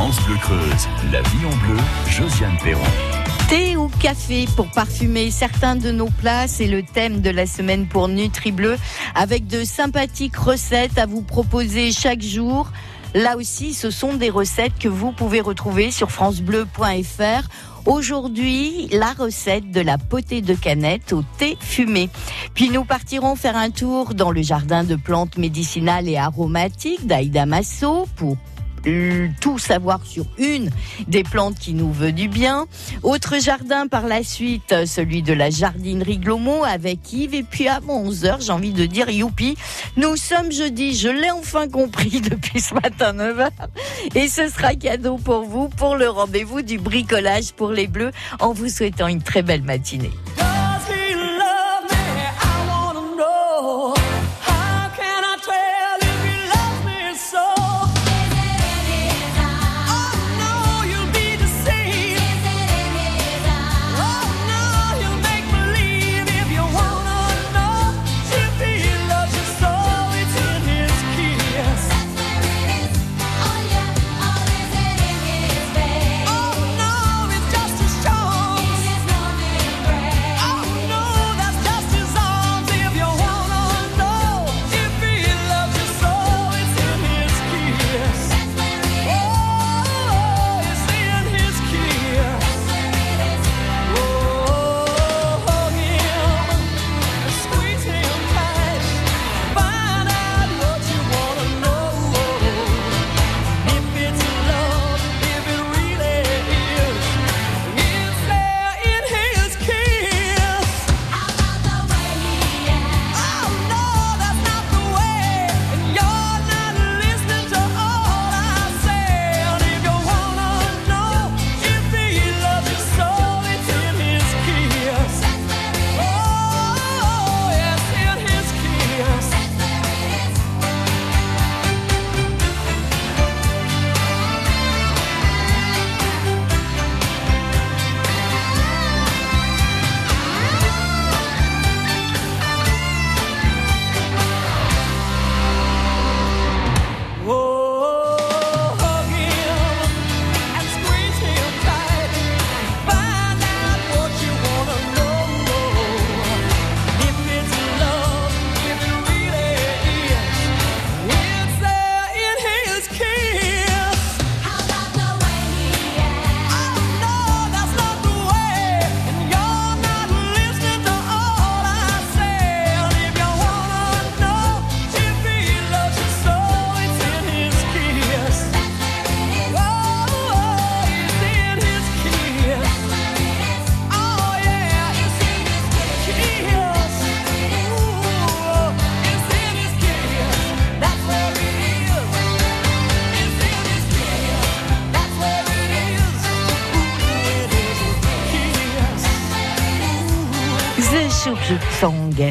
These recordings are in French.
France Bleu Creuse, la vie en bleu, Josiane Perron. Thé ou café pour parfumer certains de nos plats, c'est le thème de la semaine pour Nutri Bleu, avec de sympathiques recettes à vous proposer chaque jour. Là aussi, ce sont des recettes que vous pouvez retrouver sur francebleu.fr. Aujourd'hui, la recette de la potée de canette au thé fumé. Puis nous partirons faire un tour dans le jardin de plantes médicinales et aromatiques d'Aïda Masso pour tout savoir sur une des plantes qui nous veut du bien. Autre jardin par la suite, celui de la jardinerie Glomo avec Yves. Et puis à 11h, j'ai envie de dire youpi. Nous sommes jeudi, je l'ai enfin compris depuis ce matin 9h. Et ce sera cadeau pour vous pour le rendez-vous du bricolage pour les bleus en vous souhaitant une très belle matinée.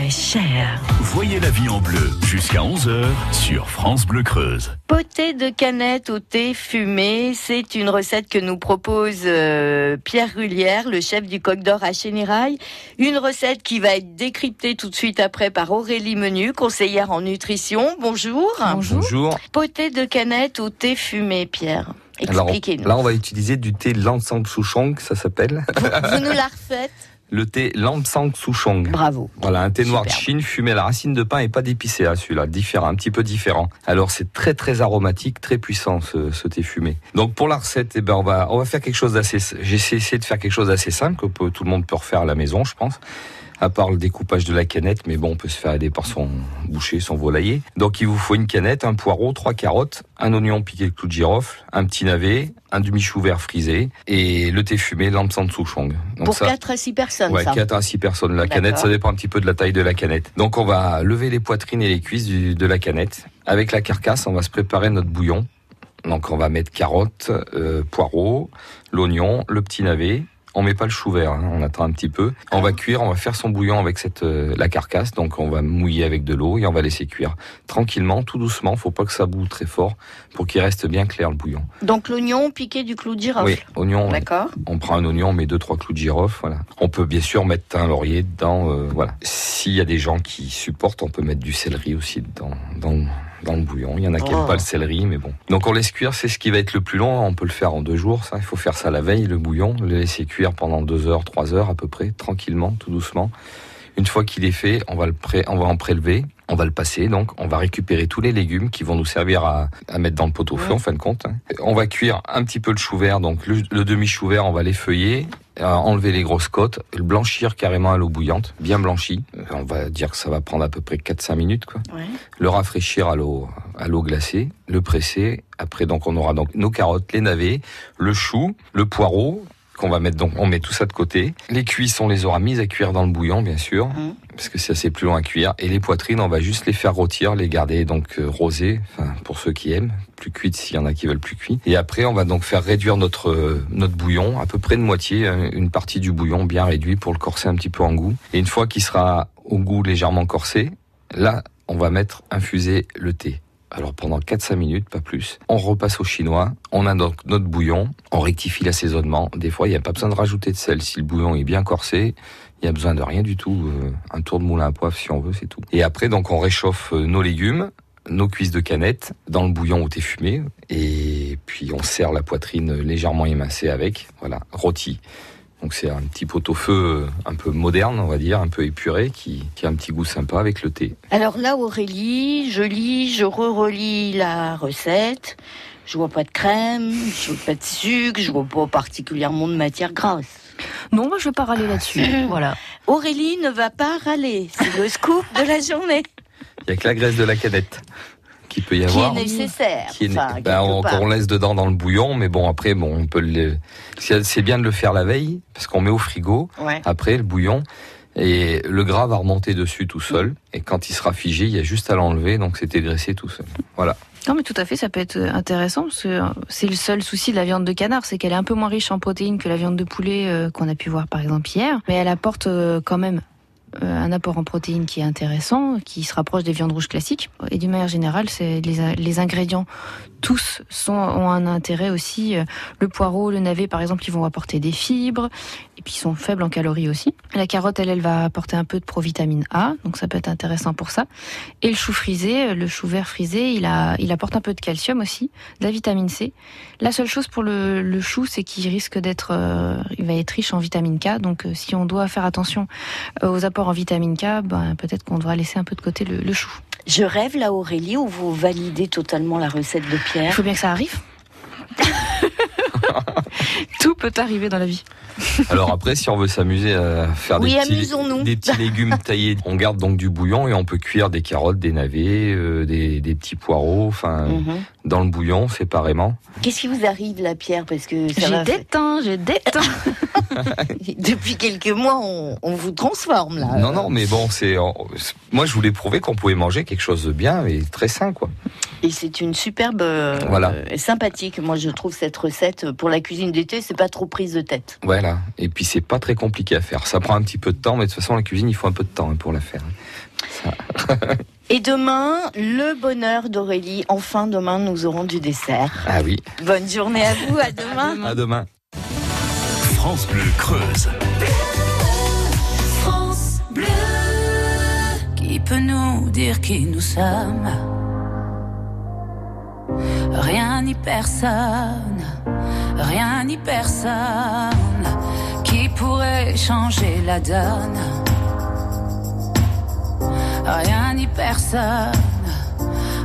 Cher. Voyez la vie en bleu jusqu'à 11h sur France Bleu Creuse. Potée de canette au thé fumé, c'est une recette que nous propose euh, Pierre Rullière, le chef du Coq d'Or à Chénérail. Une recette qui va être décryptée tout de suite après par Aurélie Menu, conseillère en nutrition. Bonjour. Bonjour. Potée de canette au thé fumé, Pierre. Expliquez-nous. Là, on va utiliser du thé Lansang Souchong, ça s'appelle. vous nous la refaites le thé Lamsang Souchong. Bravo. Voilà, un thé noir de Chine fumé à la racine de pain et pas d'épicé à celui-là, différent, un petit peu différent. Alors c'est très très aromatique, très puissant ce, thé fumé. Donc pour la recette, eh ben on va on va faire quelque chose d'assez. J'ai essayé de faire quelque chose d'assez simple que tout le monde peut refaire à la maison, je pense à part le découpage de la canette, mais bon, on peut se faire aider par son boucher, son volailler. Donc il vous faut une canette, un poireau, trois carottes, un oignon piqué de clou de girofle, un petit navet, un demi-chou vert frisé et le thé fumé Lamsan Souchong. Donc Pour 4 à 6 personnes, ouais, 4 à 6 personnes. La canette, ça dépend un petit peu de la taille de la canette. Donc on va lever les poitrines et les cuisses de la canette. Avec la carcasse, on va se préparer notre bouillon. Donc on va mettre carottes, euh, poireaux, l'oignon, le petit navet, on met pas le chou vert, hein, on attend un petit peu. On va cuire, on va faire son bouillon avec cette euh, la carcasse, donc on va mouiller avec de l'eau et on va laisser cuire tranquillement, tout doucement. Faut pas que ça boue très fort pour qu'il reste bien clair le bouillon. Donc l'oignon piqué du clou de girofle. Oui, oignon. D'accord. On prend un oignon, on met deux trois clous de girofle. Voilà. On peut bien sûr mettre un laurier dedans. Euh, voilà. S'il y a des gens qui supportent, on peut mettre du céleri aussi dedans. Dans dans le bouillon. Il y en a qui n'aiment Oh. pas le céleri, mais bon. Donc on laisse cuire, c'est ce qui va être le plus long. On peut le faire en deux jours, ça. Il faut faire ça la veille, le bouillon, le laisser cuire pendant deux heures, trois heures à peu près, tranquillement, tout doucement. Une fois qu'il est fait, on va le pré- on va en prélever, on va le passer, donc on va récupérer tous les légumes qui vont nous servir à, à mettre dans le pot au feu, en fin de compte. hein. On va cuire un petit peu le chou vert, donc le, le demi-chou vert, on va l'effeuiller, enlever les grosses côtes, le blanchir carrément à l'eau bouillante, bien blanchi. Euh, On va dire que ça va prendre à peu près 4-5 minutes, quoi Ouais. le rafraîchir à l'eau à l'eau glacée, le presser. Après donc on aura donc nos carottes, les navets, le chou, le poireau qu'on va mettre donc on met tout ça de côté. Les cuisses on les aura mises à cuire dans le bouillon bien sûr Mhm. parce que c'est assez plus long à cuire et les poitrines on va juste les faire rôtir, les garder donc euh, rosées enfin pour ceux qui aiment, plus cuites s'il y en a qui veulent plus cuites. Et après on va donc faire réduire notre euh, notre bouillon à peu près de moitié, euh, une partie du bouillon bien réduit pour le corser un petit peu en goût. Et une fois qu'il sera au goût légèrement corsé, Là, on va mettre infuser le thé. Alors pendant 4-5 minutes, pas plus. On repasse au chinois. On a donc notre bouillon. On rectifie l'assaisonnement. Des fois, il n'y a pas besoin de rajouter de sel. Si le bouillon est bien corsé, il n'y a besoin de rien du tout. Euh, Un tour de moulin à poivre si on veut, c'est tout. Et après, donc, on réchauffe euh, nos légumes, nos cuisses de canette dans le bouillon au thé fumé. Et puis, on serre la poitrine légèrement émincée avec. Voilà, rôti. Donc c'est un petit pot-au-feu euh, un peu moderne, on va dire, un peu épuré, qui, qui a un petit goût sympa avec le thé. Alors là, Aurélie, je lis, je re-relis la recette. Je vois pas de crème, je vois pas de sucre, je vois pas particulièrement de matière grasse. Non, moi, je vais pas râler là-dessus. voilà. Aurélie ne va pas râler. C'est le scoop de la journée Il y a que la graisse de la canette qui peut y qui est avoir. nécessaire. qui est- enfin, bah, on, on laisse dedans dans le bouillon, mais bon après bon on peut le. C'est bien de le faire la veille parce qu'on met au frigo Ouais. après le bouillon et le gras va remonter dessus tout seul et quand il sera figé il y a juste à l'enlever donc c'est dégraissé tout seul. Voilà. Non, mais tout à fait, ça peut être intéressant parce que euh, c'est le seul souci de la viande de canard, c'est qu'elle est un peu moins riche en protéines que la viande de poulet euh, qu'on a pu voir par exemple hier, mais elle apporte euh, quand même euh, un apport en protéines qui est intéressant, qui se rapproche des viandes rouges classiques. Et d'une manière générale, c'est les, les ingrédients tous sont, ont un intérêt aussi. Euh, Le poireau, le navet, par exemple, ils vont apporter des fibres et puis ils sont faibles en calories aussi. La carotte, elle, elle va apporter un peu de provitamine A, donc ça peut être intéressant pour ça. Et le chou frisé, le chou vert frisé, il, a, il apporte un peu de calcium aussi, de la vitamine C. La seule chose pour le, le chou, c'est qu'il risque d'être, euh, il va être riche en vitamine K. Donc, euh, si on doit faire attention euh, aux apports en vitamine K, ben, peut-être qu'on devra laisser un peu de côté le, le chou. Je rêve là, Aurélie, où vous validez totalement la recette de Il Pierre. faut bien que ça arrive. Tout peut arriver dans la vie. Alors après si on veut s'amuser à faire Oui, des petits, des légumes taillés, on garde donc du bouillon et on peut cuire des carottes, des navets, euh, des, des petits poireaux, enfin Mhm. dans le bouillon séparément. Qu'est-ce qui vous arrive là, Pierre? Parce que ça J'ai va... déteint, j'ai déteint. depuis quelques mois, on, on vous transforme là. Non, non, mais bon, c'est. c'est- Moi, je voulais prouver qu'on pouvait manger quelque chose de bien et très sain, quoi. Et c'est une superbe, euh, Voilà. euh, sympathique. Moi, je trouve cette recette pour la cuisine d'été, c'est pas trop prise de tête. Voilà. Et puis, c'est pas très compliqué à faire. Ça prend un petit peu de temps, mais de toute façon, la cuisine, il faut un peu de temps hein, pour la faire. Et demain, le bonheur d'Aurélie. Enfin, demain, nous aurons du dessert. Ah oui. Bonne journée à vous. À demain. À demain. France Bleu Creuse. France Bleu. Qui peut nous dire qui nous sommes? Rien ni personne, rien ni personne qui pourrait changer la donne. Rien ni personne,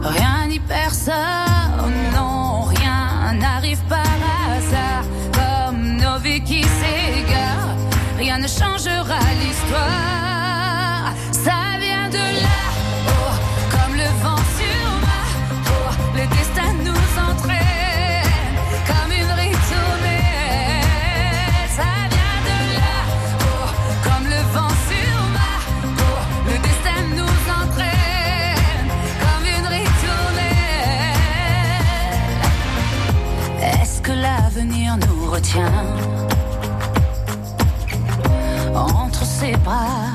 rien ni personne, non, rien n'arrive par hasard, comme nos vies qui s'égarent, rien ne changera l'histoire, ça vient de là, oh, comme le vent sur ma le destin nous entraîne, l'avenir nous retient. Entre ses bras,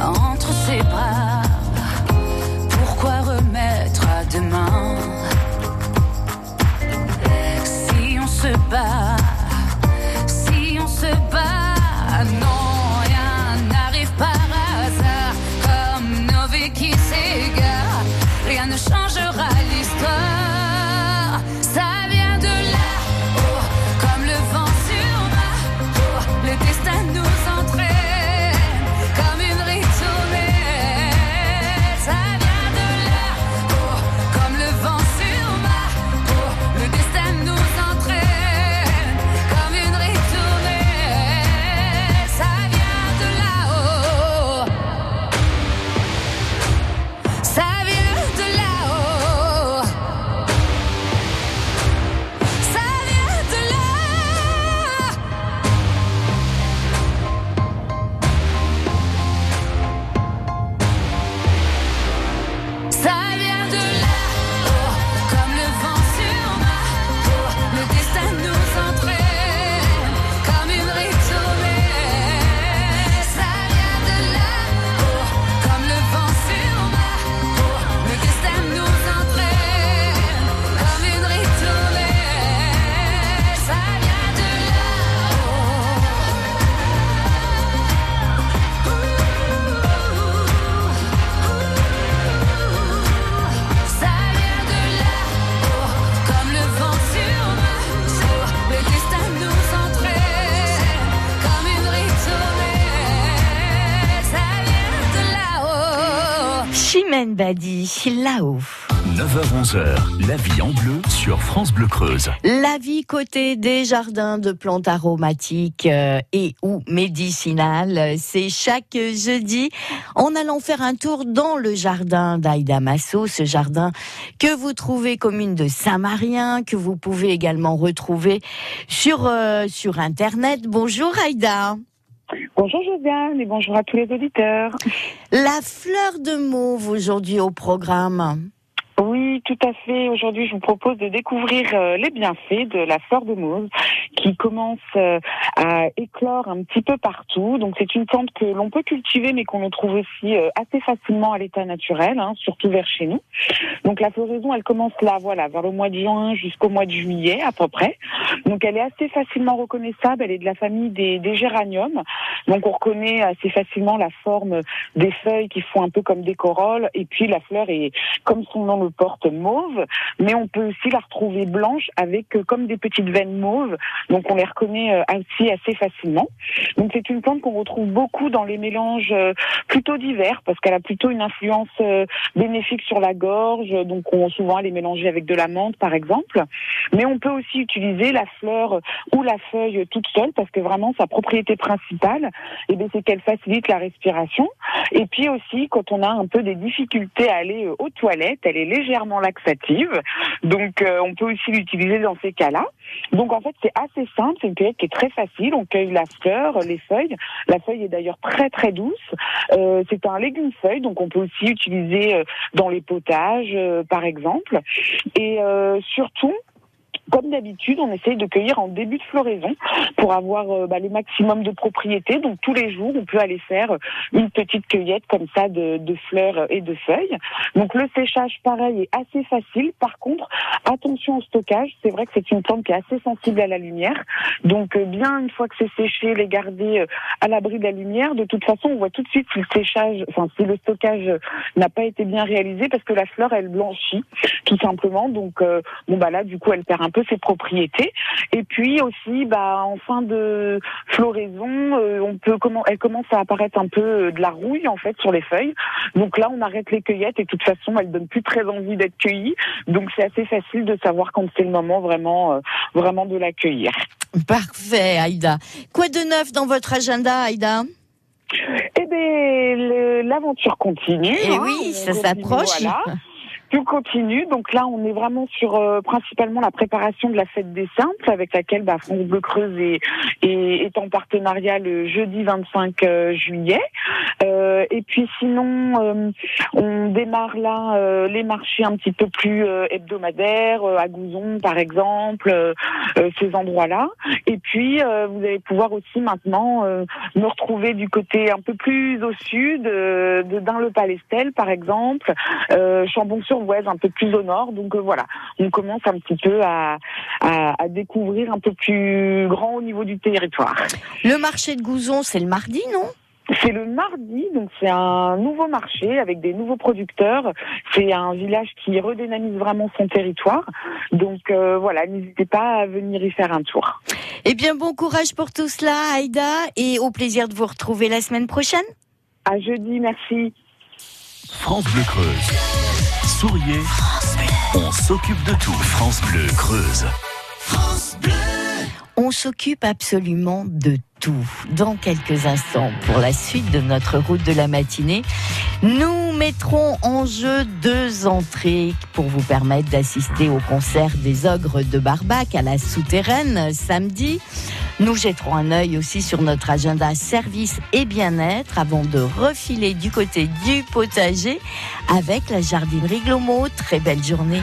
entre ses bras Badi, là-haut. 9h-11h, la vie en bleu sur France Bleu Creuse. La vie côté des jardins de plantes aromatiques euh, et ou médicinales, c'est chaque jeudi en allant faire un tour dans le jardin d'Aïda Masso, ce jardin que vous trouvez commune de Saint-Marien, que vous pouvez également retrouver sur, euh, sur Internet. Bonjour Aïda. Bonjour Josiane et bonjour à tous les auditeurs. La fleur de mauve aujourd'hui au programme. Oui, tout à fait. Aujourd'hui, je vous propose de découvrir euh, les bienfaits de la fleur de mauve qui commence euh, à éclore un petit peu partout. Donc, c'est une plante que l'on peut cultiver, mais qu'on trouve aussi euh, assez facilement à l'état naturel, hein, surtout vers chez nous. Donc, la floraison, elle commence là, voilà, vers le mois de juin jusqu'au mois de juillet à peu près. Donc, elle est assez facilement reconnaissable. Elle est de la famille des, des géraniums. Donc, on reconnaît assez facilement la forme des feuilles qui font un peu comme des corolles. Et puis, la fleur est, comme son nom le porte, mauve. Mais on peut aussi la retrouver blanche avec euh, comme des petites veines mauves. Donc, on les reconnaît euh, assez facilement. Donc, c'est une plante qu'on retrouve beaucoup dans les mélanges euh, plutôt divers parce qu'elle a plutôt une influence euh, bénéfique sur la gorge. Donc, on, souvent, elle est mélangée avec de la menthe, par exemple. Mais on peut aussi utiliser la fleur ou la feuille toute seule parce que vraiment, sa propriété principale, eh c'est qu'elle facilite la respiration. Et puis aussi, quand on a un peu des difficultés à aller aux toilettes, elle est laxative. Donc, euh, on peut aussi l'utiliser dans ces cas-là. Donc, en fait, c'est assez simple. C'est une cueillette qui est très facile. On cueille la fleur, les feuilles. La feuille est d'ailleurs très, très douce. Euh, c'est un légume feuille, donc on peut aussi utiliser euh, dans les potages, par exemple. Et surtout, comme d'habitude, on essaye de cueillir en début de floraison pour avoir euh, bah, le maximum de propriété. Donc tous les jours, on peut aller faire une petite cueillette comme ça de, fleurs et de feuilles. Donc le séchage, pareil, est assez facile. Par contre, attention au stockage. C'est vrai que c'est une plante qui est assez sensible à la lumière. Donc euh, bien une fois que c'est séché, les garder euh, à l'abri de la lumière. De toute façon, on voit tout de suite si le séchage, enfin si le stockage euh, n'a pas été bien réalisé parce que la fleur elle blanchit tout simplement. Donc euh, bon bah là du coup elle perd un peu ses propriétés. Et puis aussi bah en fin de floraison, euh, on peut comment elle commence à apparaître un peu euh, de la rouille en fait sur les feuilles. Donc là on arrête les cueillettes et de toute façon elles donnent plus très envie d'être cueillies. Donc c'est assez facile de savoir quand c'est le moment vraiment euh, vraiment de la cueillir. Parfait, Aïda. Quoi de neuf dans votre agenda, Aïda? Eh le- l'aventure continue. Eh hein. oui, On ça s'approche. voilà. Tout continue. Donc là, on est vraiment sur euh, principalement la préparation de la fête des Saintes, avec laquelle bah, France Bleu Creuse est, est, en partenariat le jeudi 25 euh, juillet. Euh, et puis sinon, on démarre là les marchés un petit peu plus hebdomadaires, à Gouzon par exemple, ces endroits-là. Et puis, vous allez pouvoir aussi maintenant me retrouver du côté un peu plus au sud, de Dain-le-Palestel par exemple, euh, Chambon-sur-Voueize un peu plus au nord. Donc euh, voilà, on commence un petit peu à, à, à découvrir un peu plus grand au niveau du territoire. Le marché de Gouzon, c'est le mardi, non? C'est le mardi, donc c'est un nouveau marché avec des nouveaux producteurs. C'est un village qui redynamise vraiment son territoire. Donc euh, voilà, n'hésitez pas à venir y faire un tour. Eh bien, bon courage pour tout cela, Aïda, et au plaisir de vous retrouver la semaine prochaine. À jeudi, merci. France Bleu Creuse. Souriez, on s'occupe de tout. France Bleu Creuse. On s'occupe absolument de Dans quelques instants, pour la suite de notre route de la matinée, nous mettrons en jeu deux entrées pour vous permettre d'assister au concert des Ogres de Barbac à la Souterraine samedi. Nous jetterons un œil aussi sur notre agenda service et bien-être avant de refiler du côté du potager avec la jardinerie Glomo. Très belle journée.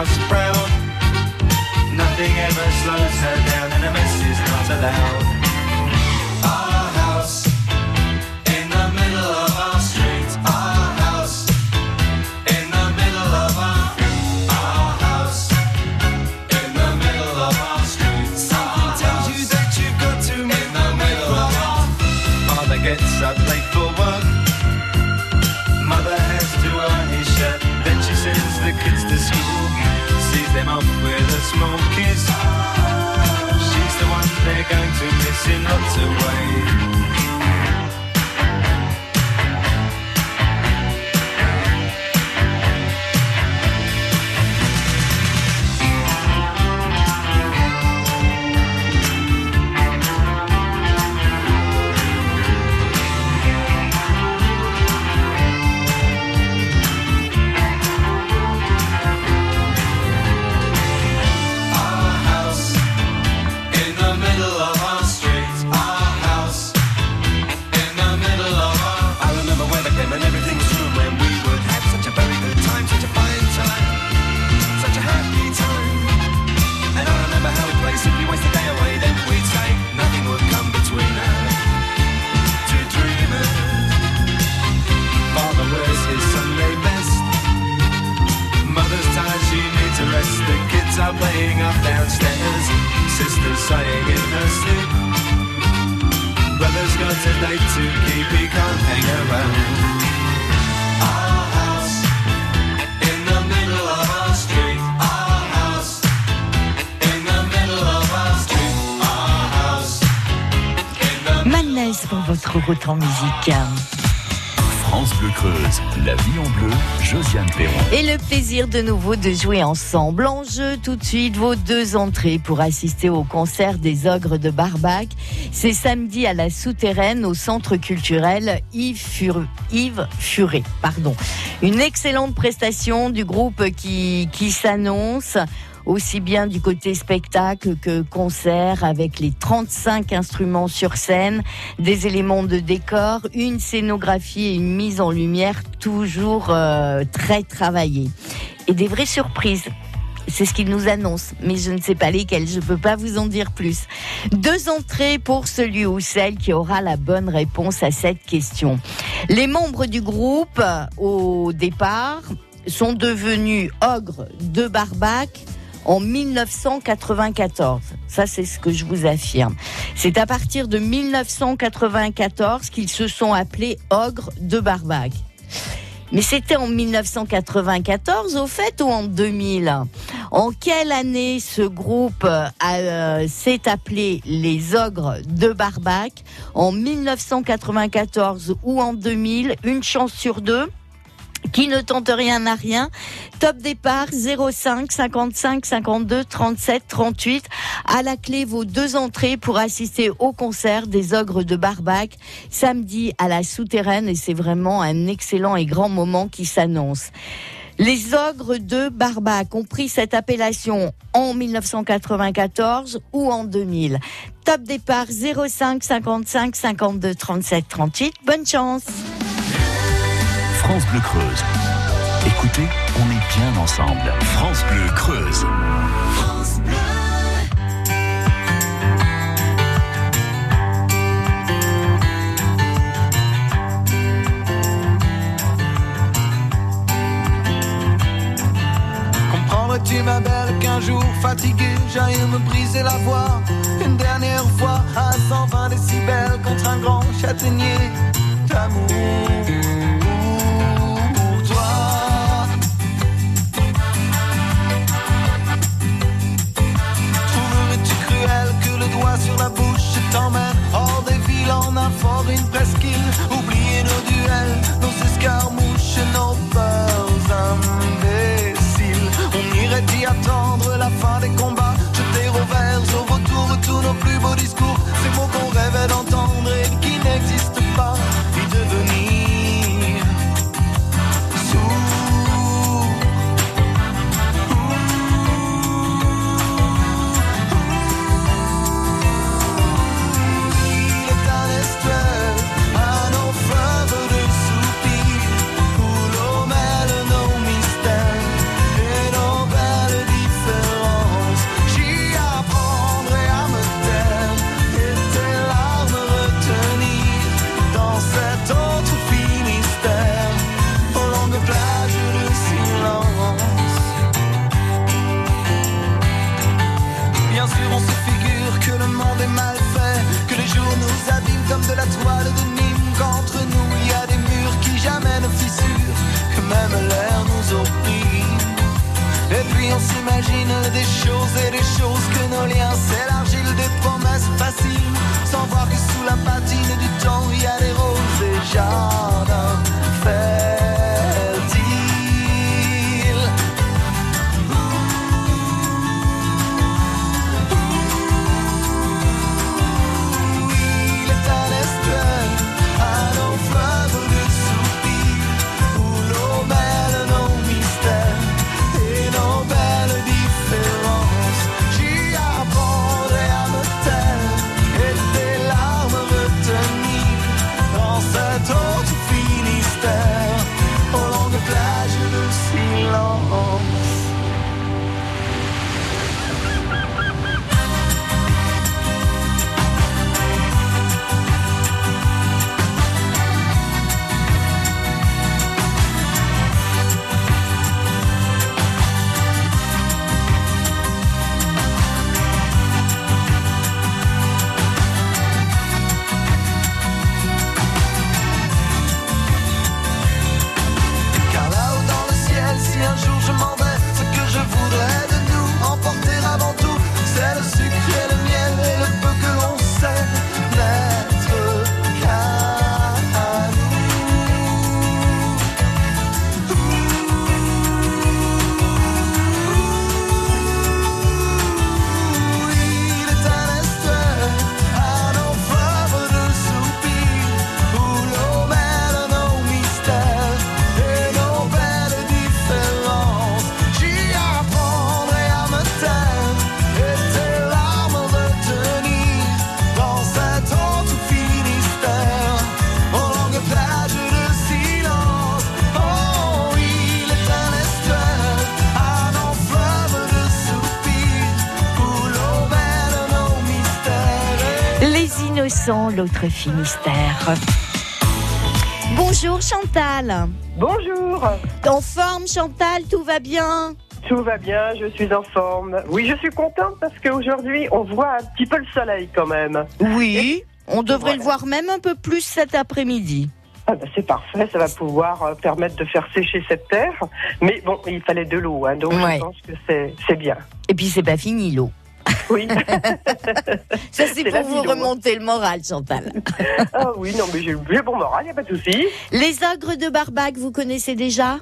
House proud. Nothing ever slows her down, and a mess is not allowed. Small kiss. She's the one they're going to miss in lots of ways. En musique. France Bleu Creuse, la vie en bleu, Josiane Perron. Et le plaisir de nouveau de jouer ensemble. En jeu tout de suite vos deux entrées pour assister au concert des Ogres de Barbac. C'est samedi à la Souterraine au centre culturel Yves, Fur- Yves Furet. Pardon. Une excellente prestation du groupe qui, qui s'annonce aussi bien du côté spectacle que concert avec les 35 instruments sur scène, des éléments de décor, une scénographie et une mise en lumière toujours euh, très travaillée. Et des vraies surprises. C'est ce qu'il nous annonce, mais je ne sais pas lesquelles, je ne peux pas vous en dire plus. Deux entrées pour celui ou celle qui aura la bonne réponse à cette question. Les membres du groupe, au départ, sont devenus ogres de Barbac en 1994. Ça, c'est ce que je vous affirme. C'est à partir de 1994 qu'ils se sont appelés ogres de Barbac. Mais c'était en 1994 au fait ou en 2000 En quelle année ce groupe a, euh, s'est appelé les Ogres de Barbac En 1994 ou en 2000 Une chance sur deux? Qui ne tente rien n'a rien. Top départ 05 55 52 37 38. À la clé vos deux entrées pour assister au concert des Ogres de Barbac samedi à la Souterraine et c'est vraiment un excellent et grand moment qui s'annonce. Les ogres de Barbac ont pris cette appellation en 1994 ou en 2000. Top départ 05 55 52 37 38. Bonne chance. France Bleu Creuse. Écoutez, on est bien ensemble. France Bleu Creuse. Comprendrais-tu ma belle qu'un jour fatigué j'aille me briser la voix? Une dernière fois à 120 décibels contre un grand châtaignier d'amour fort, une presqu'île. Oublier nos duels, nos escarmouches, nos peurs imbéciles. On irait y attendre la fin des combats. Jeter au vert, au retour tous nos plus beaux discours l'autre Finistère. Bonjour Chantal. Bonjour, En forme Chantal, tout va bien? Tout va bien, je suis en forme. Oui, je suis contente parce qu'aujourd'hui, on voit un petit peu le soleil quand même. Oui. On devrait Voilà. le voir même un peu plus cet après-midi. Ah ben, c'est parfait, ça va pouvoir euh, permettre de faire sécher cette terre. Mais bon, il fallait de l'eau, hein, donc Ouais. je pense que c'est c'est bien. Et puis c'est pas fini l'eau. Oui. Ça c'est pour vous remonter le moral Chantal. ah oui, non, mais j'ai j'ai bon moral, il n'y a pas de souci. Les ogres de Barbac, vous connaissez déjà?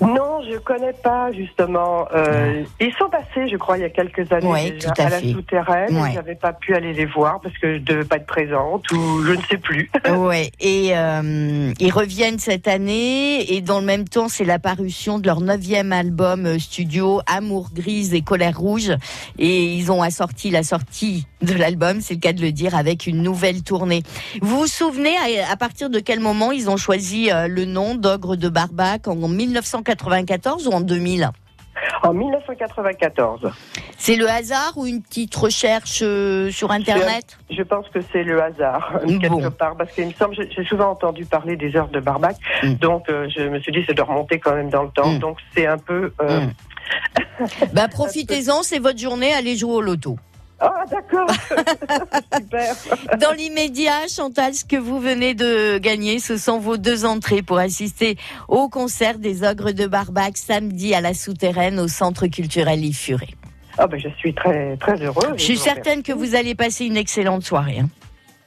Non, je connais pas justement. Euh, ils sont passés, je crois, il y a quelques années Ouais, déjà, tout à à, la fait. souterraine. Ouais. J'avais pas pu aller les voir parce que je devais pas être présente ou je ne sais plus. Ouais, et euh, ils reviennent cette année et dans le même temps, c'est la parution de leur neuvième album euh, studio Amour grise et colère rouge et ils ont assorti la sortie de l'album, c'est le cas de le dire, avec une nouvelle tournée. Vous vous souvenez à, à partir de quel moment ils ont choisi le nom d'Ogre de Barbac en 1994 ou en 2000 En 1994. C'est le hasard ou une petite recherche euh, sur Internet? Je pense que c'est le hasard, Bon. quelque part, parce qu'il me semble, j'ai j'ai souvent entendu parler des heures de Barbac, Mm. donc euh, je me suis dit, c'est de remonter quand même dans le temps, Mm. donc c'est un peu... euh, Mm. Bah profitez-en, c'est votre journée, allez jouer au loto. Ah, d'accord Super Dans l'immédiat, Chantal, ce que vous venez de gagner, ce sont vos deux entrées pour assister au concert des Ogres de Barbac samedi à la Souterraine au Centre culturel Furet. Ah ben, je suis très, très heureuse. Je suis certaine que vous allez passer une excellente soirée. hein.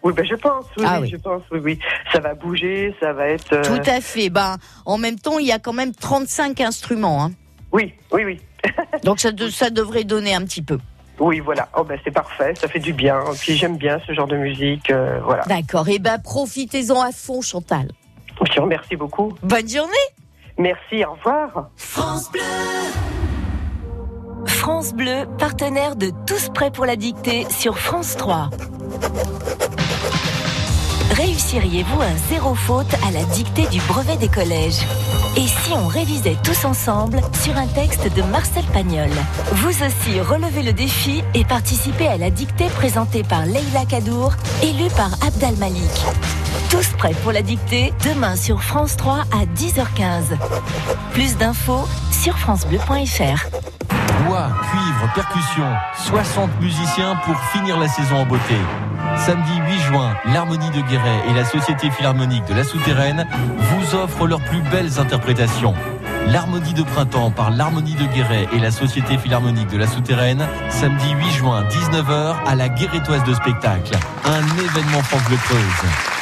Oui, ben, je pense, oui, Ah oui, oui. je pense, oui, oui. Ça va bouger, ça va être... euh, Tout à fait. Ben, en même temps, il y a quand même 35 instruments. hein. Oui, oui, oui. Donc ça, de- ça devrait donner un petit peu. Oui, voilà. Oh, ben, c'est parfait, ça fait du bien. Puis j'aime bien ce genre de musique, euh, voilà. D'accord. Et ben, profitez-en à fond, Chantal. Je vous remercie beaucoup. Bonne journée. Merci, au revoir. France Bleu, partenaire de Tous prêts pour la dictée sur France 3. Réussiriez-vous un zéro faute à la dictée du brevet des collèges Et si on révisait tous ensemble sur un texte de Marcel Pagnol Vous aussi relevez le défi et participez à la dictée présentée par Leila Kadour, élue par Abdal Malik. Tous prêts pour la dictée demain sur France 3 à 10h15. Plus d'infos sur francebleu.fr. Bois, cuivre, percussion, 60 musiciens pour finir la saison en beauté. Samedi 8 juin, l'Harmonie de Guéret et la Société Philharmonique de la Souterraine vous offrent leurs plus belles interprétations. L'Harmonie de printemps par l'Harmonie de Guéret et la Société Philharmonique de la Souterraine, samedi 8 juin 19h à la Guérétoise de spectacle. Un événement France Bleu Creuse.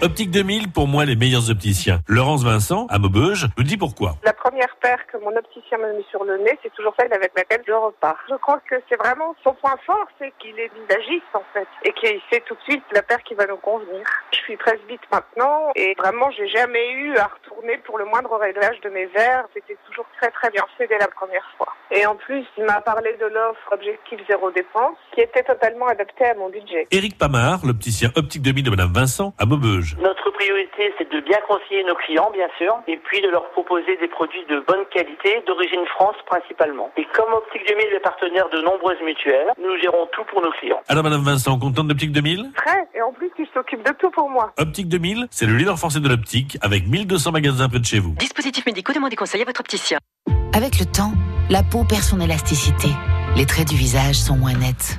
Optique 2000, pour moi, les meilleurs opticiens. Laurence Vincent, à Maubeuge, nous dit pourquoi. La première paire que mon opticien m'a mis sur le nez, c'est toujours celle avec laquelle je repars. Je crois que c'est vraiment son point fort, c'est qu'il est visagiste en fait, et qu'il sait tout de suite la paire qui va nous convenir. Je suis presbyte maintenant, et vraiment j'ai jamais eu à retourner pour le moindre réglage de mes verres. C'était toujours très très bien fait dès la première fois. Et en plus, il m'a parlé de l'offre Objectif Zéro Dépense, qui était totalement adaptée à mon budget. Éric Pamard, l'opticien Optique 2000 de Madame Vincent, à Maubeuge. Notre priorité, c'est de bien conseiller nos clients, bien sûr, et puis de leur proposer des produits de bonne qualité, d'origine France principalement. Et comme Optique 2000 est partenaire de nombreuses mutuelles, nous gérons tout pour nos clients. Alors Madame Vincent, contente d'Optique 2000 Très, et en plus, il s'occupe de tout pour moi. Optique 2000, c'est le leader français de l'optique avec 1200 magasins près de chez vous. Dispositifs médicaux, demandez conseil à votre opticien. Avec le temps, la peau perd son élasticité. Les traits du visage sont moins nets.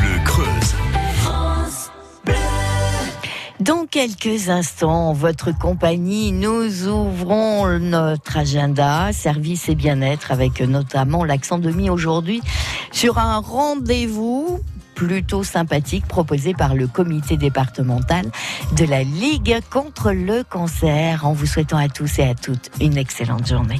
Dans quelques instants, votre compagnie, nous ouvrons notre agenda, service et bien-être, avec notamment l'accent de mis aujourd'hui sur un rendez-vous plutôt sympathique proposé par le comité départemental de la Ligue contre le cancer, en vous souhaitant à tous et à toutes une excellente journée.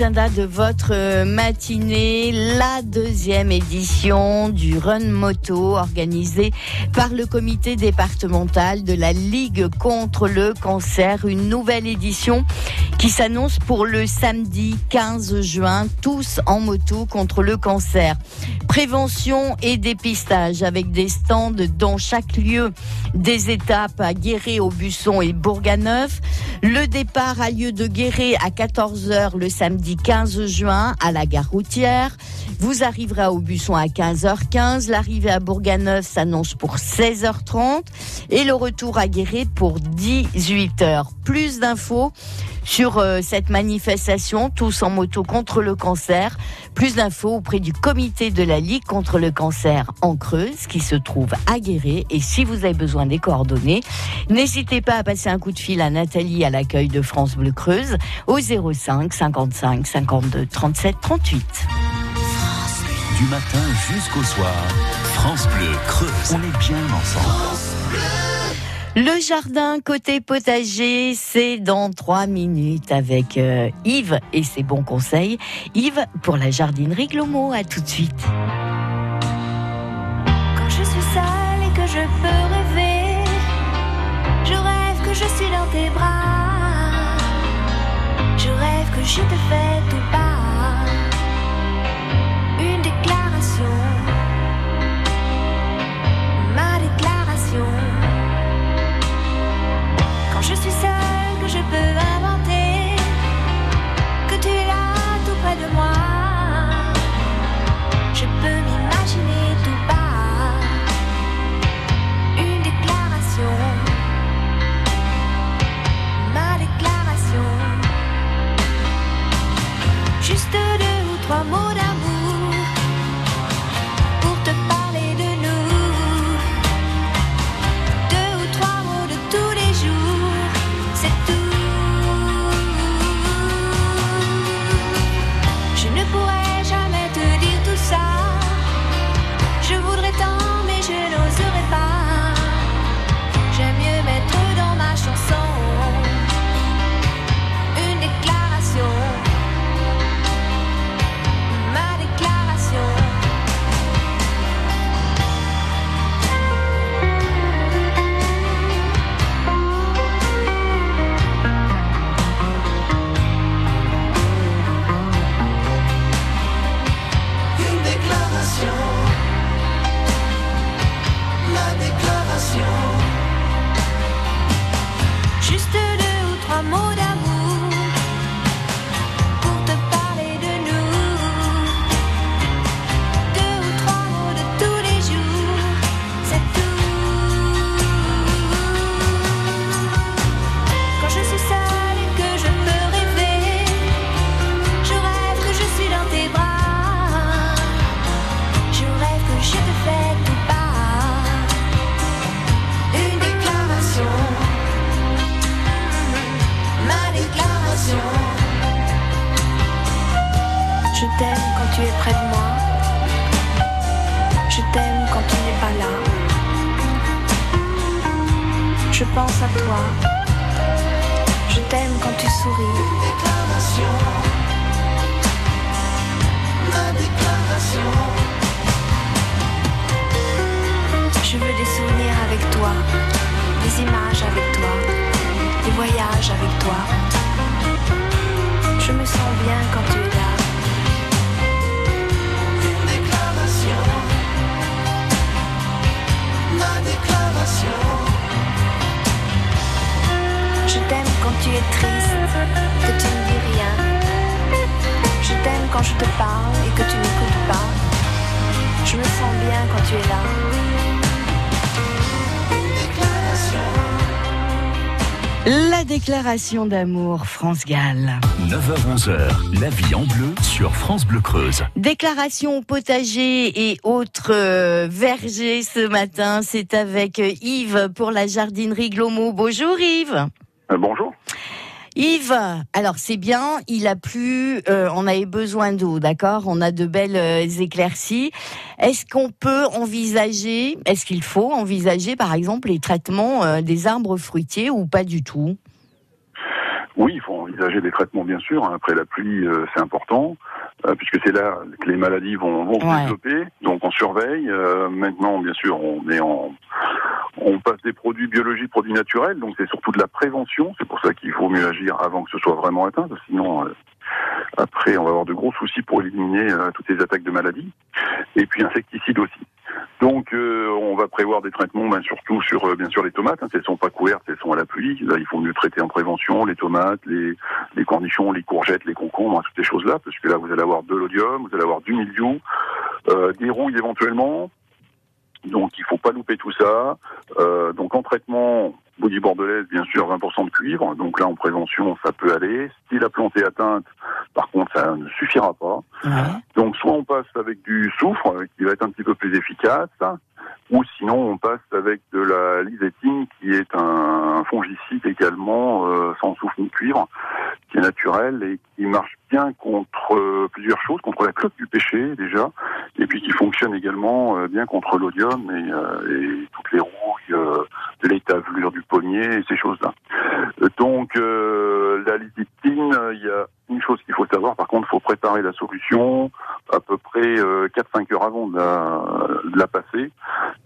L'agenda de votre euh, matinée, la deuxième édition du Run Moto organisé par le comité départemental de la Ligue contre le cancer. Une nouvelle édition qui s'annonce pour le samedi 15 juin, tous en moto contre le cancer. Prévention et dépistage avec des stands dans chaque lieu des étapes à Guéret, Aubusson et Bourganeuf. Le départ a lieu de Guéret à 14h le samedi 15 juin à la gare routière. Vous arriverez à Aubusson à 15h15. L'arrivée à Bourganeuf s'annonce pour 16h30 et le retour à Guéret pour 18h. Plus d'infos sur euh, cette manifestation, tous en moto contre le cancer. Plus d'infos auprès du comité de la Ligue contre le cancer en Creuse, qui se trouve à Guéret. Et si vous avez besoin des coordonnées, n'hésitez pas à passer un coup de fil à Nathalie à l'accueil de France Bleu Creuse au 05 55 52 37 38. Du matin jusqu'au soir, France Bleu Creuse. On est bien ensemble. Le jardin côté potager, c'est dans trois minutes avec euh, Yves et ses bons conseils. Yves pour la jardinerie Glomo, à tout de suite. Quand je suis seule et que je peux rêver, je rêve que je suis dans tes bras. Je rêve que je te fais tout tu es près de moi. Je t'aime quand tu n'es pas là. Je pense à toi. Je t'aime quand tu souris. Déclaration. La déclaration. Je veux des souvenirs avec toi, des images avec toi, des voyages avec toi. Je me sens bien quand tu es là. Je t'aime quand tu es triste, que tu ne dis rien. Je t'aime quand je te parle et que tu n'écoutes pas. Je me sens bien quand tu es là. La déclaration d'amour, France Gall. 9h-11h, la vie en bleu sur France Bleu Creuse. Déclaration potager et autres euh, vergers ce matin, c'est avec euh, Yves pour la jardinerie Glomo. Bonjour Yves. Euh, bonjour. Yves, alors c'est bien, il a plu, euh, on avait besoin d'eau, d'accord? On a de belles euh, éclaircies. Est-ce qu'on peut envisager, est-ce qu'il faut envisager par exemple les traitements euh, des arbres fruitiers ou pas du tout? Oui, il faut envisager des traitements, bien sûr. hein. Après la pluie, c'est important, puisque c'est là que les maladies vont, vont se Ouais. développer. Donc, on surveille. Euh, maintenant, bien sûr, on est en, on passe des produits biologiques, produits naturels. Donc, c'est surtout de la prévention. C'est pour ça qu'il faut mieux agir avant que ce soit vraiment atteint. Sinon, euh, après, on va avoir de gros soucis pour éliminer euh, toutes les attaques de maladies. Et puis, insecticides aussi. Donc, euh, on va prévoir des traitements, ben, surtout sur, bien sûr, les tomates. Hein, si elles sont pas couvertes, elles sont à la pluie. Là, il faut mieux traiter en prévention les tomates, les, les cornichons, les courgettes, les concombres, hein, toutes ces choses-là, parce que là, vous allez avoir de l'odium, vous allez avoir du mildiou, des rouilles éventuellement. Donc, il faut pas louper tout ça. Euh, donc, en traitement, bouillie bordelaise, bien sûr, 20% de cuivre. Donc là, en prévention, ça peut aller. Si la plante est atteinte, par contre, ça ne suffira pas. Donc, soit on passe avec du soufre, euh, qui va être un petit peu plus efficace, ou sinon on passe avec de la lysétine, qui est un, fongicide également, euh, sans soufre ni cuivre, qui est naturel et qui marche bien contre euh, plusieurs choses, contre la cloque du péché déjà, et puis qui fonctionne également euh, bien contre l'odium et, euh, et toutes les rouilles euh, de l'étavelure du pommier et ces choses-là. Euh, Donc euh, la lysétine, euh, il y a une chose qu'il faut savoir, par contre, il faut préparer la solution à peu près euh, 4-5 heures avant de la, de la passer,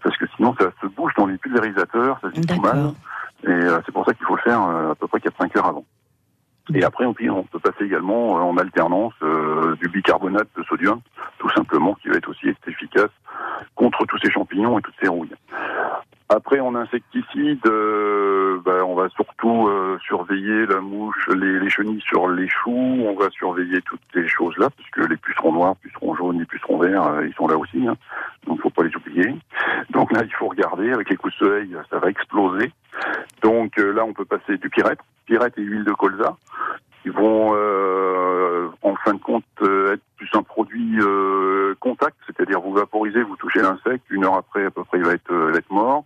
parce que sinon ça se bouge dans les pulvérisateurs, ça se tout mal, et euh, c'est pour ça qu'il faut le faire euh, à peu près 4-5 heures avant. Et après, on peut, passer également euh, en alternance euh, du bicarbonate de sodium, tout simplement, qui va être aussi efficace contre tous ces champignons et toutes ces rouilles. Après, en insecticide, euh, ben, on va surtout euh, surveiller la mouche, les, les chenilles sur les choux. On va surveiller toutes ces choses-là, puisque les pucerons noirs, pucerons jaunes, les pucerons verts, euh, ils sont là aussi. Hein. Donc, faut pas les oublier. Donc là, il faut regarder. Avec les coups de soleil, ça va exploser. Donc euh, là, on peut passer du pyrète, pyrète et huile de colza, qui vont, euh, en fin de compte, euh, être plus un produit euh, contact, c'est-à-dire vous vaporisez, vous touchez l'insecte, une heure après, à peu près, il va il va être mort.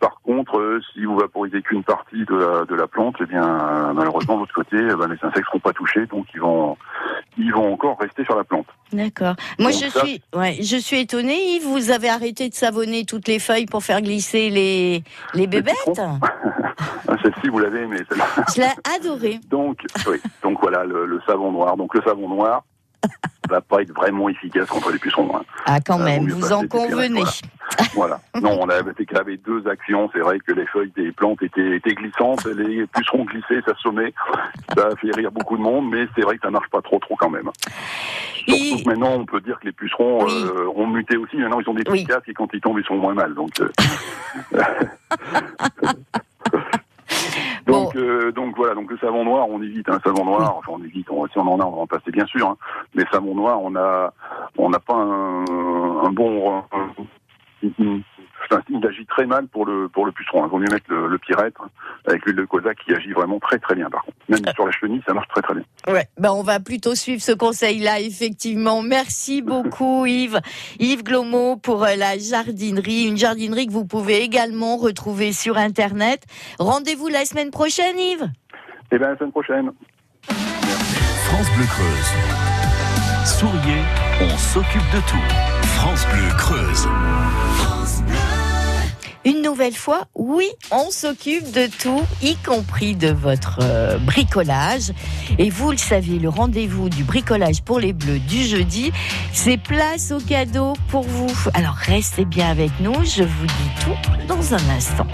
Par contre, euh, si vous vaporisez qu'une partie de la, de la plante, eh bien, euh, malheureusement, de l'autre côté, eh ben, les insectes seront pas touchés, donc ils vont, ils vont encore rester sur la plante. D'accord. Moi, Donc je ça- suis, ouais, je suis étonnée, Yves. Vous avez arrêté de savonner toutes les feuilles pour faire glisser les les bébêtes. Ah, Celle-ci, vous l'avez aimée, celle-là. Je l'ai adoré. Donc, oui. Donc voilà, le, le savon noir. Donc le savon noir va pas être vraiment efficace contre les pucerons noirs. Ah, quand même, vous en convenez. Voilà. Non, on avait, avait deux actions. C'est vrai que les feuilles des plantes étaient, étaient glissantes, les pucerons glissaient, ça sommait. Ça a fait rire beaucoup de monde, mais c'est vrai que ça marche pas trop trop quand même. Que maintenant, on peut dire que les pucerons euh, ont muté aussi. Maintenant, ils sont des efficaces et quand ils tombent, ils sont moins mal. Donc, euh, donc, euh, donc voilà. Donc le savon noir, on évite un savon noir. Enfin, on évite. On, si on en a, on va en passer bien sûr. Hein. Mais savon noir, on a, on n'a pas un, un bon. un- enfin, il agit très mal pour le pour le puceron. Il vaut mieux mettre le, le pyrète avec l'huile de colza qui agit vraiment très très bien. Par contre, même sur la chenille, ça marche très très bien. Ouais, ben on va plutôt suivre ce conseil-là, effectivement. Merci beaucoup, Yves. Yves Glomo pour euh, la jardinerie, une jardinerie que vous pouvez également retrouver sur Internet. Rendez-vous la semaine prochaine, Yves. Et bien, la semaine prochaine. France Bleu Creuse. Souriez, on s'occupe de tout. France Bleu Creuse. Une nouvelle fois, oui, on s'occupe de tout, y compris de votre euh, bricolage. Et vous le savez, le rendez-vous du bricolage pour les bleus du jeudi, c'est place au cadeau pour vous. Alors restez bien avec nous, je vous dis tout dans un instant.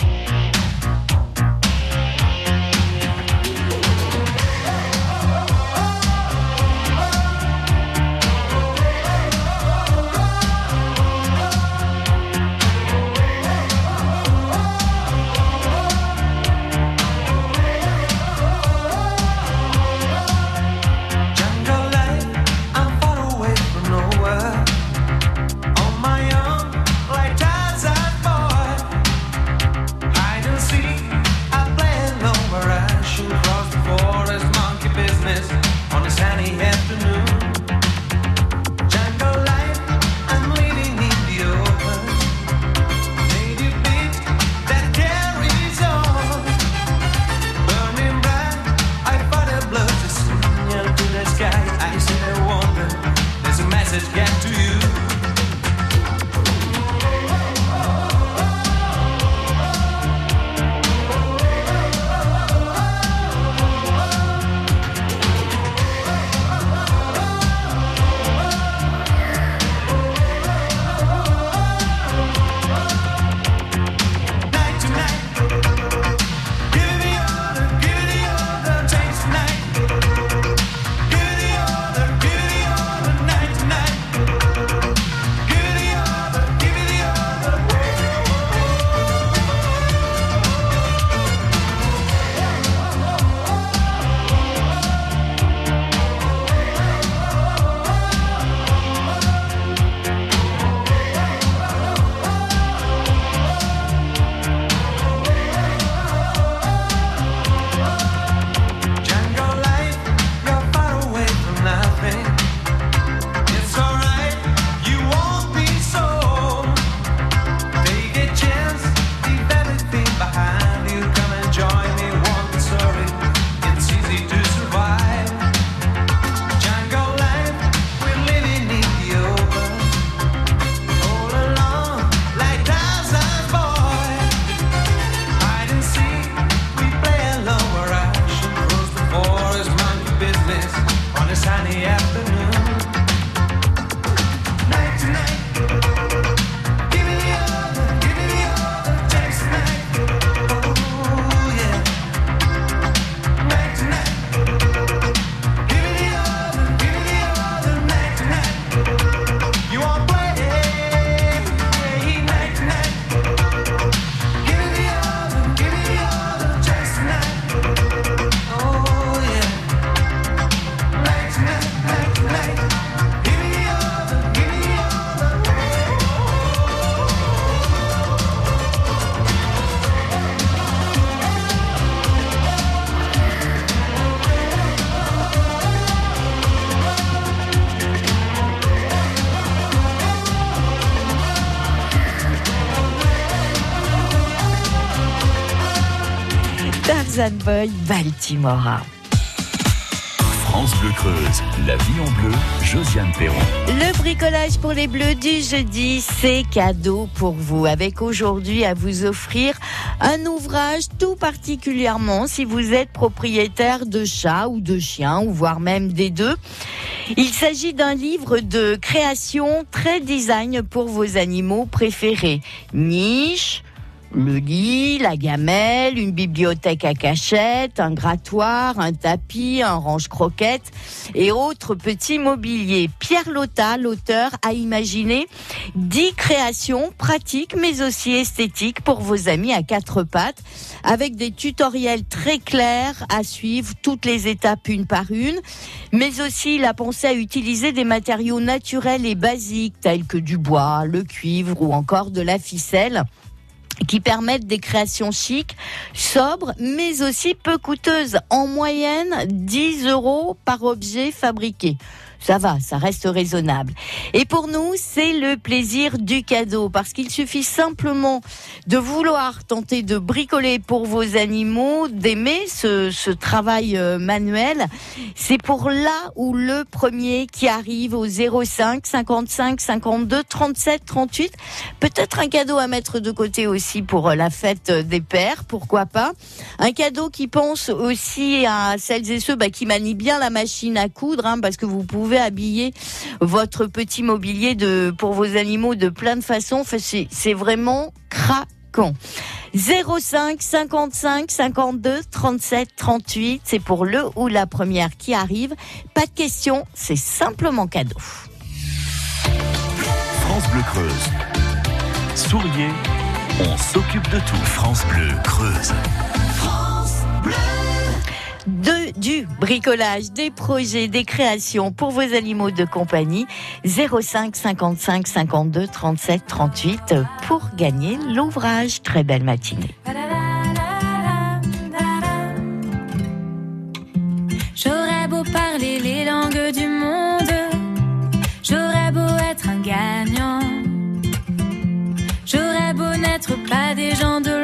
Susan Boy, Baltimora. France Bleu Creuse, la vie en bleu, Josiane Perron. Le bricolage pour les bleus du jeudi, c'est cadeau pour vous. Avec aujourd'hui à vous offrir un ouvrage tout particulièrement si vous êtes propriétaire de chats ou de chiens, ou voire même des deux. Il s'agit d'un livre de création très design pour vos animaux préférés. Niche, le lit, la gamelle, une bibliothèque à cachette, un grattoir, un tapis, un range-croquette et autres petits mobiliers. Pierre Lotta, l'auteur, a imaginé 10 créations pratiques mais aussi esthétiques pour vos amis à quatre pattes avec des tutoriels très clairs à suivre toutes les étapes une par une mais aussi il a pensé à utiliser des matériaux naturels et basiques tels que du bois, le cuivre ou encore de la ficelle qui permettent des créations chics, sobres, mais aussi peu coûteuses. En moyenne, 10 euros par objet fabriqué. Ça va, ça reste raisonnable. Et pour nous, c'est le plaisir du cadeau, parce qu'il suffit simplement de vouloir tenter de bricoler pour vos animaux, d'aimer ce, ce travail euh, manuel. C'est pour là ou le premier qui arrive au 05 55 52 37 38. Peut-être un cadeau à mettre de côté aussi pour euh, la fête des pères, pourquoi pas. Un cadeau qui pense aussi à celles et ceux bah, qui manient bien la machine à coudre, hein, parce que vous pouvez habiller votre petit mobilier de pour vos animaux de plein de façons. Enfin, c'est c'est vraiment craquant. 05 55 52 37 38, c'est pour le ou la première qui arrive. Pas de question, c'est simplement cadeau. France Bleu Creuse. Souriez, on s'occupe de tout. France Bleu Creuse. de, du bricolage, des projets, des créations pour vos animaux de compagnie. 05 55 52 37 38 pour gagner l'ouvrage. Très belle matinée. J'aurais beau parler les langues du monde, j'aurais beau être un gagnant. J'aurais beau n'être pas des gens de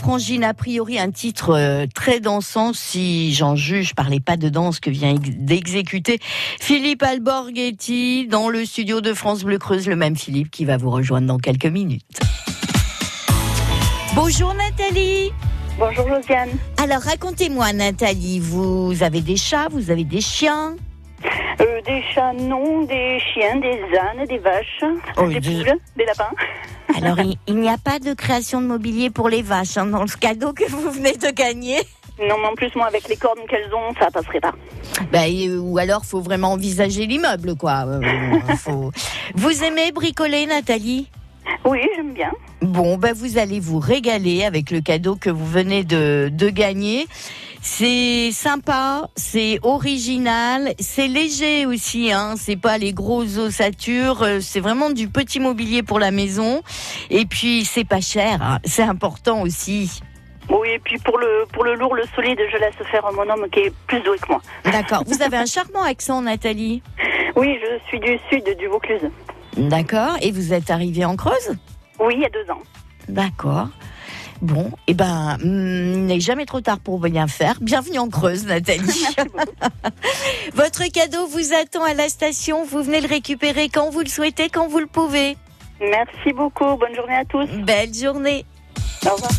les frangines, a priori un titre euh, très dansant si j'en juge par les pas de danse que vient ex- d'exécuter Philippe Alborghetti dans le studio de France Bleu Creuse, le même Philippe qui va vous rejoindre dans quelques minutes. Bonjour Nathalie. Bonjour Josiane. Alors racontez-moi Nathalie, vous avez des chats, vous avez des chiens? Euh, des chats, non, des chiens, des ânes, des vaches, Oh, des poules, des lapins. Alors il, il n'y a pas de création de mobilier pour les vaches hein, dans le cadeau que vous venez de gagner Non, mais en plus, moi, avec les cornes qu'elles ont, ça passerait pas. Bah, ou alors faut vraiment envisager l'immeuble quoi. Euh, faut- Vous aimez bricoler Nathalie? Oui, j'aime bien. Bon, ben vous allez vous régaler avec le cadeau que vous venez de, de gagner. C'est sympa, c'est original, c'est léger aussi, hein. C'est pas les grosses ossatures, euh, c'est vraiment du petit mobilier pour la maison. Et puis c'est pas cher, hein. c'est important aussi. Oui, et puis pour le, pour le lourd, le solide, je laisse faire mon homme qui est plus doué que moi. D'accord. Vous avez un charmant accent, Nathalie. Oui, je suis du sud, du Vaucluse. D'accord. Et vous êtes arrivée en Creuse? Oui, il y a deux ans. D'accord. Bon, eh ben, hmm, il n'est jamais trop tard pour bien faire. Bienvenue en Creuse, Nathalie. Votre cadeau vous attend à la station. Vous venez le récupérer quand vous le souhaitez, quand vous le pouvez. Merci beaucoup. Bonne journée à tous. Belle journée. Au revoir.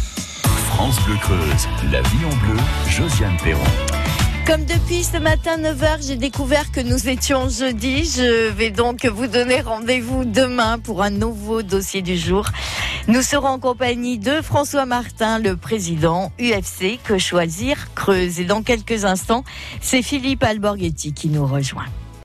France Bleu Creuse, la vie en bleu, Josiane Perron. Comme depuis ce matin 9h, j'ai découvert que nous étions jeudi. Je vais donc vous donner rendez-vous demain pour un nouveau dossier du jour. Nous serons en compagnie de François Martin, le président UFC Que Choisir Creuse. Et dans quelques instants, c'est Philippe Alborghetti qui nous rejoint.